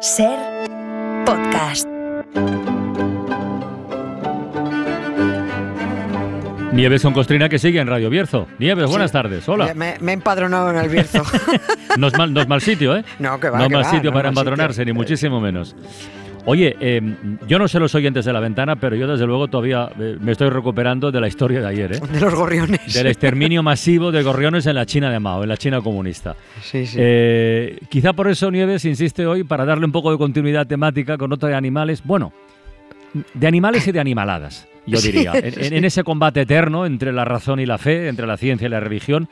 Ser podcast. Nieves con Costrina que sigue en Radio Bierzo. Nieves, buenas tardes. Hola. Me, me he empadronado en el Bierzo. no, es mal, no es mal sitio, ¿eh? No, que va, No es que mal va, sitio no para es mal empadronarse, sitio. ni muchísimo menos. Oye, eh, yo no sé los oyentes de la ventana, pero yo desde luego todavía eh, me estoy recuperando de la historia de ayer, ¿eh? De los gorriones. Del exterminio masivo de gorriones en la China de Mao, en la China comunista. Sí, sí. Eh, quizá por eso Nieves insiste hoy para darle un poco de continuidad temática con otra de animales. Bueno, de animales y de animaladas, yo Sí, diría. En ese combate eterno entre la razón y la fe, entre la ciencia y la religión,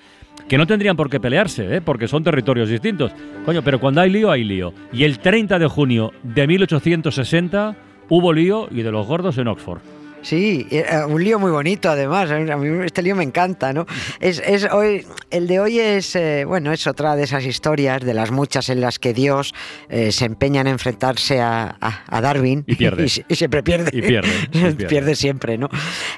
que no tendrían por qué pelearse, ¿eh? porque son territorios distintos. Coño, pero cuando hay lío, hay lío. Y el 30 de junio de 1860 hubo lío y de los gordos en Oxford. Sí, eh, un lío muy bonito además. A mí este lío me encanta, ¿no? Es, es hoy, el de hoy es, eh, bueno, es otra de esas historias, de las muchas en las que Dios eh, se empeña en enfrentarse a, a- a Darwin. Y pierde. Y siempre pierde. Y pierde, y pierde. pierde siempre, ¿no?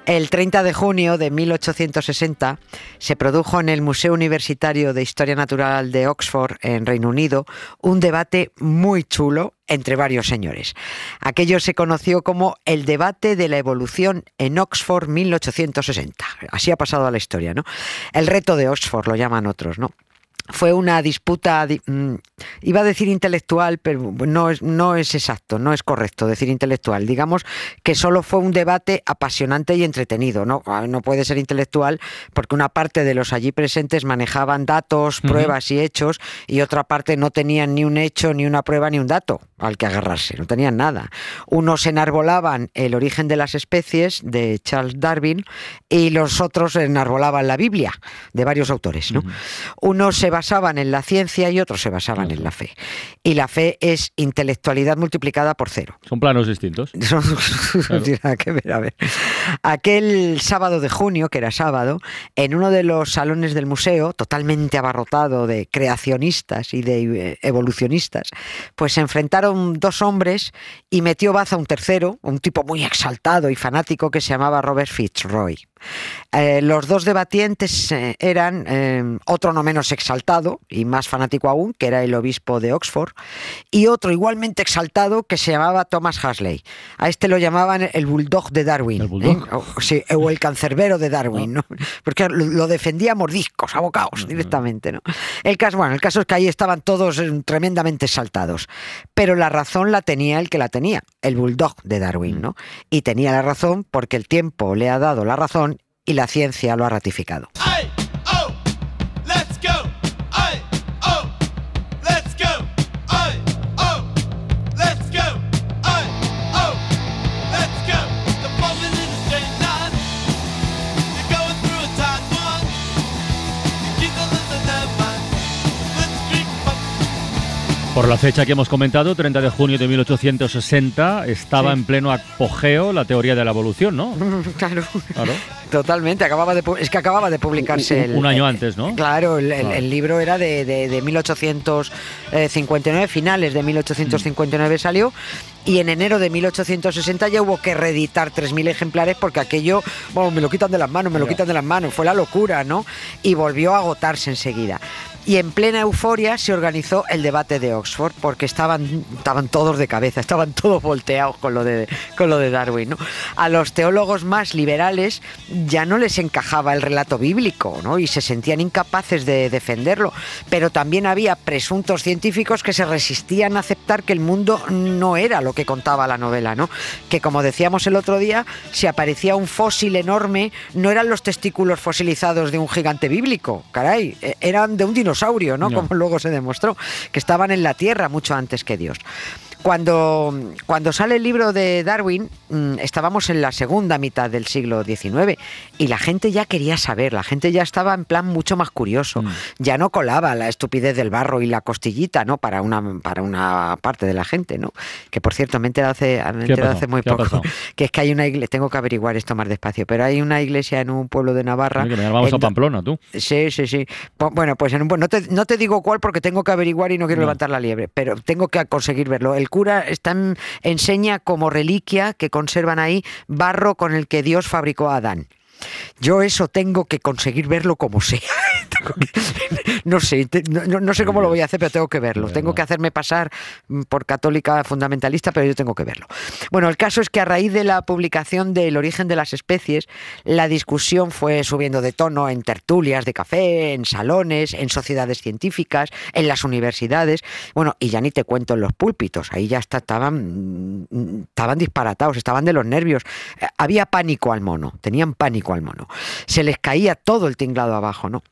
El 30 de junio de 1860 se produjo en el Museo Universitario de Historia Natural de Oxford, en Reino Unido, un debate muy chulo entre varios señores. Aquello se conoció como el debate de la evolución en Oxford 1860. Así ha pasado a la historia, ¿no? El reto de Oxford lo llaman otros, ¿no? Fue una disputa, di- mm, iba a decir intelectual, pero no es, no es exacto, no es correcto decir intelectual. Digamos que solo fue un debate apasionante y entretenido. No, Ah, no puede ser intelectual porque una parte de los allí presentes manejaban datos, pruebas y hechos y otra parte no tenían ni un hecho, ni una prueba, ni un dato al que agarrarse. No tenían nada. Unos enarbolaban el origen de las especies de Charles Darwin y los otros enarbolaban la Biblia de varios autores. ¿no? Unos se basaban en la ciencia y otros se basaban en la fe. Y la fe es intelectualidad multiplicada por cero. Son planos distintos. Eso no tiene nada que ver. A ver. Aquel sábado de junio, que era sábado, en uno de los salones del museo, totalmente abarrotado de creacionistas y de eh, evolucionistas, pues se enfrentaron dos hombres y metió baza un tercero, un tipo muy exaltado y fanático que se llamaba Robert Fitzroy. Eh, los dos debatientes eh, eran eh, otro no menos exaltado y más fanático aún, que era el obispo de Oxford, y otro igualmente exaltado que se llamaba Thomas Hasley. A este lo llamaban el bulldog de Darwin. ¿El bulldog? ¿eh? O, sí, o el cancerbero de Darwin, ¿no? Porque lo, defendía a mordiscos, a bocaos, directamente, ¿no? El caso, bueno, el caso es que ahí estaban todos eh, tremendamente exaltados. Pero la razón la tenía el que la tenía, el bulldog de Darwin, ¿no? Y tenía la razón porque el tiempo le ha dado la razón y la ciencia lo ha ratificado. Por la fecha que hemos comentado, 30 de junio de 1860, estaba Sí. en pleno apogeo la teoría de la evolución, ¿no? Claro. Claro. Totalmente, acababa de, es que acababa de publicarse el, Un año antes, ¿no? Claro, el, el- Claro. el libro era de, de, de 1859, finales de 1859 salió, y en enero de 1860 ya hubo que reeditar 3.000 ejemplares porque aquello, bueno, me lo quitan de las manos, me lo quitan de las manos, fue la locura, ¿no? Y volvió a agotarse enseguida. Y en plena euforia se organizó el debate de Oxford porque estaban, estaban todos de cabeza, estaban todos volteados con lo de, con lo de Darwin. ¿no? A los teólogos más liberales ya no les encajaba el relato bíblico ¿no? y se sentían incapaces de defenderlo. Pero también había presuntos científicos que se resistían a aceptar que el mundo no era lo que contaba la novela. ¿no? Que como decíamos el otro día, si aparecía un fósil enorme, no eran los testículos fosilizados de un gigante bíblico, caray, eh, eran de un dinosaurio, ¿no? Como luego se demostró, que estaban en la Tierra mucho antes que Dios. Cuando, cuando sale el libro de Darwin, mm, estábamos en la segunda mitad del siglo XIX y la gente ya quería saber, la gente ya estaba en plan mucho más curioso, Mm. ya no colaba la estupidez del barro y la costillita, ¿no? Para una, para una parte de la gente, ¿no? Que por cierto, me he enterado hace, me he ¿Qué ha enterado hace muy ¿Qué ha poco, que es que hay una iglesia, tengo que averiguar esto más despacio, pero hay una iglesia en un pueblo de Navarra. Oye, que vamos a Pamplona, tú. Sí, sí, sí. Bueno, pues en un- no, te, no te digo cuál porque tengo que averiguar y no quiero No. levantar la liebre, pero tengo que conseguir verlo. El cura está en- enseña como reliquia que conservan ahí barro con el que Dios fabricó a Adán. Yo eso tengo que conseguir verlo como sea. Que- no sé, te- no, sé cómo lo voy a hacer, pero tengo que verlo. Tengo que hacerme pasar mm, por católica fundamentalista, pero yo tengo que verlo. Bueno, el caso es que a raíz de la publicación del origen de las especies, la discusión fue subiendo de tono en tertulias de café, en salones, en sociedades científicas, en las universidades. Bueno, y ya ni te cuento en los púlpitos. Ahí ya está- estaban, mm, estaban disparatados, estaban de los nervios. Eh, Había pánico al mono, tenían pánico al mono. Se les caía todo el tinglado abajo, ¿no?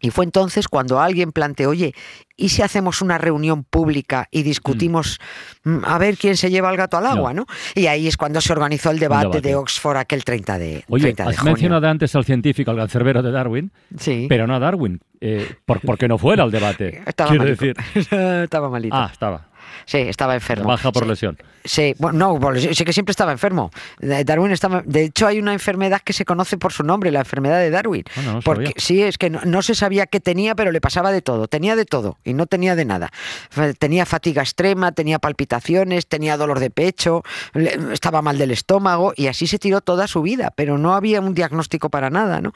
Y fue entonces cuando alguien planteó, oye, ¿y si hacemos una reunión pública y discutimos mm, a ver quién se lleva el gato al agua, No. ¿no? Y ahí es cuando se organizó el debate, debate. de Oxford aquel 30 de, Oye, 30 de has junio. mencionado antes al científico, al cancerbero de Darwin, Sí. pero no a Darwin. Eh, por, porque no fuera al debate. Estaba Quiero malito. decir. estaba malito. Ah, estaba. Sí, estaba enfermo. Baja por Sí. lesión. Sí, bueno, no, por lesión, sí que siempre estaba enfermo. Eh, Darwin estaba. De hecho, hay una enfermedad que se conoce por su nombre, la enfermedad de Darwin. Ah, no, Porque sabía. sí, es que no, no se sabía qué tenía, pero le pasaba de todo. Tenía de todo y no tenía de nada. Tenía fatiga extrema, tenía palpitaciones, tenía dolor de pecho, estaba mal del estómago y así se tiró toda su vida, pero no había un diagnóstico para nada, ¿no?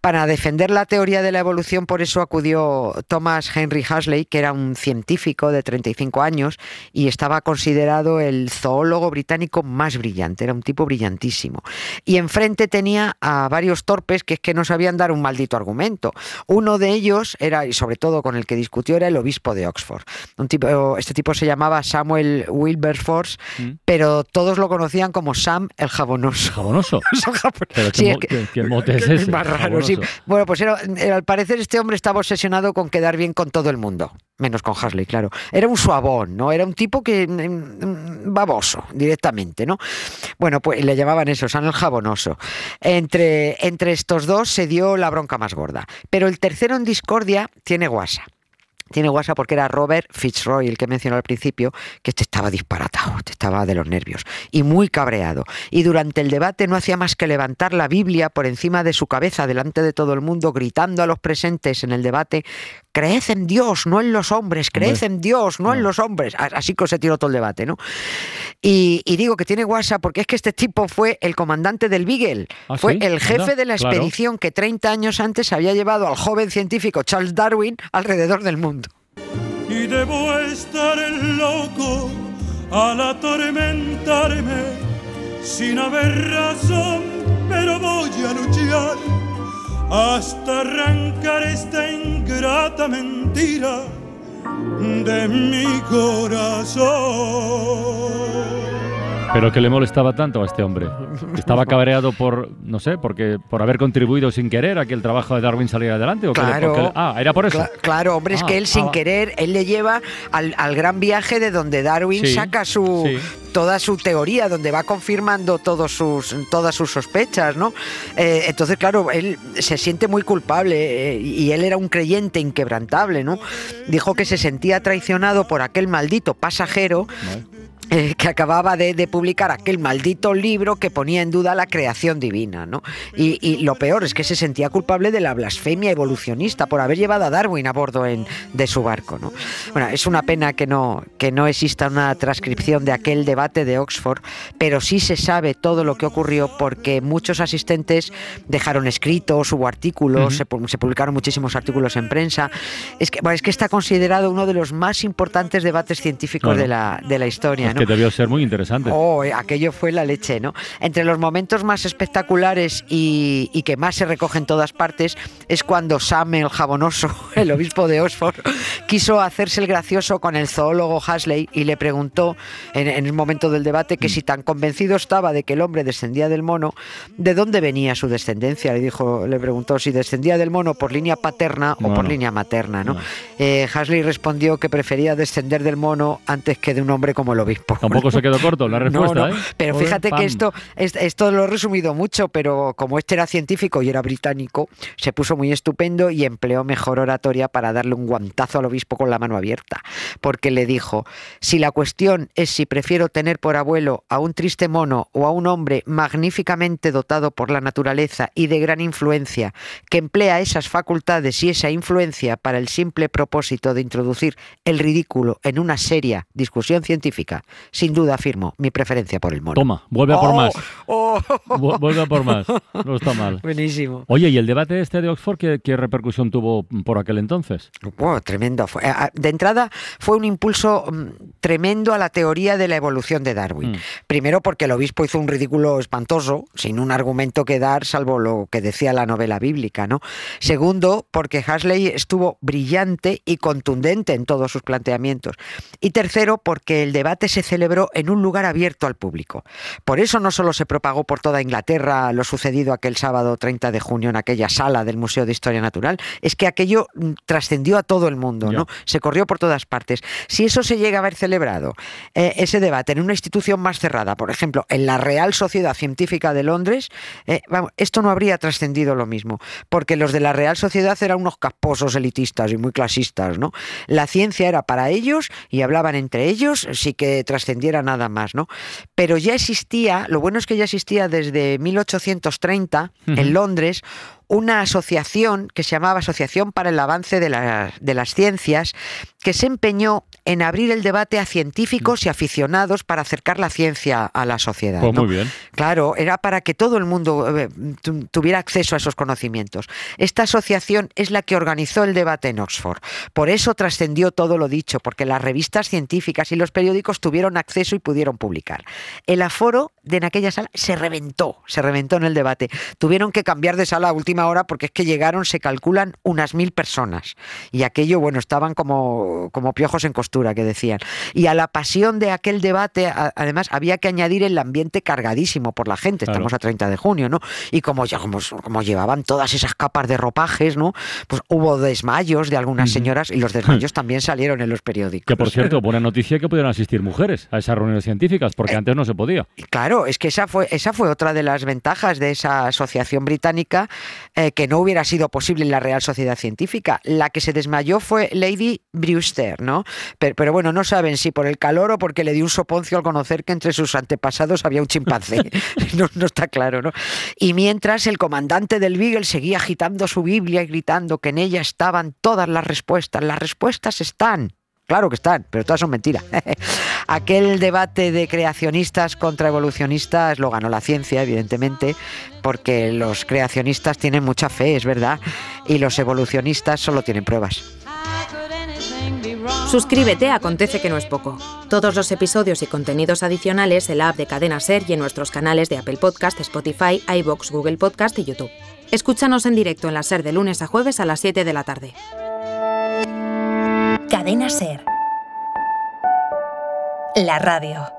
Para defender la teoría de la evolución, por eso acudió Thomas Henry Huxley, que era un científico de 35 años y estaba considerado el zoólogo británico más brillante, era un tipo brillantísimo. Y enfrente tenía a varios torpes que es que no sabían dar un maldito argumento. Uno de ellos era, y sobre todo con el que discutió, era el obispo de Oxford. Un tipo, este tipo se llamaba Samuel Wilberforce, Mm. pero todos lo conocían como Sam el jabonoso. Jabonoso. Pero Sí, es que- qué- qué mote es más raro, sí. Bueno, pues era, era- al parecer este hombre estaba obsesionado con quedar bien con todo el mundo, menos con Hasley, claro. Era un suavón, ¿no? Era un tipo que mm, mm, baboso directamente, ¿no? Bueno, pues le llamaban eso, San el jabonoso. Entre, entre estos dos se dio la bronca más gorda. Pero el tercero en discordia tiene guasa. Tiene guasa porque era Robert Fitzroy, el que mencionó al principio, que este estaba disparatado, este estaba de los nervios y muy cabreado. Y durante el debate no hacía más que levantar la Biblia por encima de su cabeza delante de todo el mundo, gritando a los presentes en el debate, creed en Dios, no en los hombres, creed Hombre. en Dios, no en los hombres. Así que se tiró todo el debate, ¿no? Y, y digo que tiene guasa porque es que este tipo fue el comandante del Beagle, Ah, fue ¿sí? el jefe Anda, de la claro. expedición que 30 años antes había llevado al joven científico Charles Darwin alrededor del mundo. y debo estar loco al atormentarme sin haber razón, pero voy a luchar hasta arrancar esta ingrata mentira de mi corazón. Pero que le molestaba tanto a este hombre. Estaba cabreado por, no sé, porque por haber contribuido sin querer a que el trabajo de Darwin saliera adelante. ¿o qué le- Claro. por qué le- ah, era por eso. Cla- claro, hombre, es Ah, que él sin ah. querer, él le lleva al, al gran viaje de donde Darwin Sí, saca su sí. toda su teoría, donde va confirmando todos sus, todas sus sospechas, ¿no? Eh, entonces, claro, él se siente muy culpable eh, y él era un creyente inquebrantable, ¿no? Dijo que se sentía traicionado por aquel maldito pasajero. Eh, que acababa de, de publicar aquel maldito libro que ponía en duda la creación divina, ¿no? Y, y lo peor es que se sentía culpable de la blasfemia evolucionista por haber llevado a Darwin a bordo en- de su barco, ¿no? Bueno, es una pena que no, que no exista una transcripción de aquel debate de Oxford, pero sí se sabe todo lo que ocurrió porque muchos asistentes dejaron escritos, hubo artículos, Ujú. se, pu- se publicaron muchísimos artículos en prensa. Es que, bueno, es que está considerado uno de los más importantes debates científicos Claro. de la, de la historia, Es que debió ser muy interesante. Oh, eh, aquello fue la leche, ¿no? Entre los momentos más espectaculares y, y que más se recogen en todas partes es cuando Sam el jabonoso, el obispo de Oxford, quiso hacerse el gracioso con el zoólogo Hasley y le preguntó en, en el momento del debate que si tan convencido estaba de que el hombre descendía del mono, ¿de dónde venía su descendencia? Le dijo, le preguntó si descendía del mono por línea paterna o por línea materna, ¿no? No. Eh, Hasley respondió que prefería descender del mono antes que de un hombre como el obispo. Tampoco se quedó corto la respuesta, No, no, ¿eh? Pero Joder, fíjate pam. que esto, es- esto lo he resumido mucho, pero como este era científico y era británico, se puso muy estupendo y empleó mejor oratoria para darle un guantazo al obispo con la mano abierta. Porque le dijo, si la cuestión es si prefiero tener por abuelo a un triste mono o a un hombre magníficamente dotado por la naturaleza y de gran influencia, que emplea esas facultades y esa influencia para el simple propósito de introducir el ridículo en una seria discusión científica, sin duda afirmo mi preferencia por el mono. Toma, vuelve a por Oh, más. oh. Vu- Vuelve a por más. No está mal. Buenísimo. Oye, ¿y el debate este de Oxford qué, qué repercusión tuvo por aquel entonces? Wow, tremendo. De entrada fue un impulso mm, tremendo a la teoría de la evolución de Darwin. Mm. Primero porque el obispo hizo un ridículo espantoso, sin un argumento que dar, salvo lo que decía la novela bíblica, ¿no? Segundo, porque Hasley estuvo brillante y contundente en todos sus planteamientos. Y tercero, porque el debate se celebró en un lugar abierto al público. Por eso no solo se propagó por toda Inglaterra lo sucedido aquel sábado 30 de junio en aquella sala del Museo de Historia Natural, es que aquello mm, trascendió a todo el mundo. ¿no? Se corrió por todas partes. Si eso se llega a haber celebrado, eh, ese debate en una institución más cerrada, por ejemplo, en la Real Sociedad Científica de Londres, eh, vamos, esto no habría trascendido lo mismo, porque los de la Real Sociedad eran unos casposos elitistas y muy clasistas, ¿no? La ciencia era para ellos y hablaban entre ellos, sí que trascendiera nada más, ¿no? Pero ya existía, lo bueno es que ya existía desde 1830 Ujú. en Londres una asociación que se llamaba Asociación para el Avance de, la- de las Ciencias, que se empeñó en abrir el debate a científicos y aficionados para acercar la ciencia a la sociedad. Pues ¿no? muy bien. Claro, era para que todo el mundo eh, tu- tuviera acceso a esos conocimientos. Esta asociación es la que organizó el debate en Oxford. Por eso trascendió todo lo dicho, porque las revistas científicas y los periódicos tuvieron acceso y pudieron publicar. El aforo de en aquella sala se reventó, se reventó en el debate. Tuvieron que cambiar de sala a última hora porque es que llegaron, se calculan, unas mil personas. Y aquello, bueno, estaban como, como piojos en costura, que decían. Y a la pasión de aquel debate, a- además, había que añadir el ambiente cargadísimo por la gente. Claro. Estamos a 30 de junio, ¿no? Y como, ya, como, como llevaban todas esas capas de ropajes, ¿no? Pues hubo desmayos de algunas señoras y los desmayos también salieron en los periódicos. Que por cierto, buena noticia que pudieran asistir mujeres a esas reuniones científicas, porque antes no se podía. Y Claro, es que esa fue, esa fue otra de las ventajas de esa asociación británica eh, que no hubiera sido posible en la Real Sociedad Científica. La que se desmayó fue Lady Brewster, ¿no? Pero, pero bueno, no saben si por el calor o porque le dio un soponcio al conocer que entre sus antepasados había un chimpancé. no, no está claro, ¿no? Y mientras el comandante del Beagle seguía agitando su Biblia y gritando que en ella estaban todas las respuestas. Las respuestas están. Claro que están, pero todas son mentiras. Aquel debate de creacionistas contra evolucionistas lo ganó la ciencia, evidentemente, porque los creacionistas tienen mucha fe, es verdad, y los evolucionistas solo tienen pruebas. Suscríbete Acontece que no es poco. Todos los episodios y contenidos adicionales en la app de Cadena Ser y en nuestros canales de Apple Podcast, Spotify, iBox, Google Podcast y YouTube. Escúchanos en directo en la Ser de lunes a jueves a las 7 de la tarde. Cadena Ser. La radio.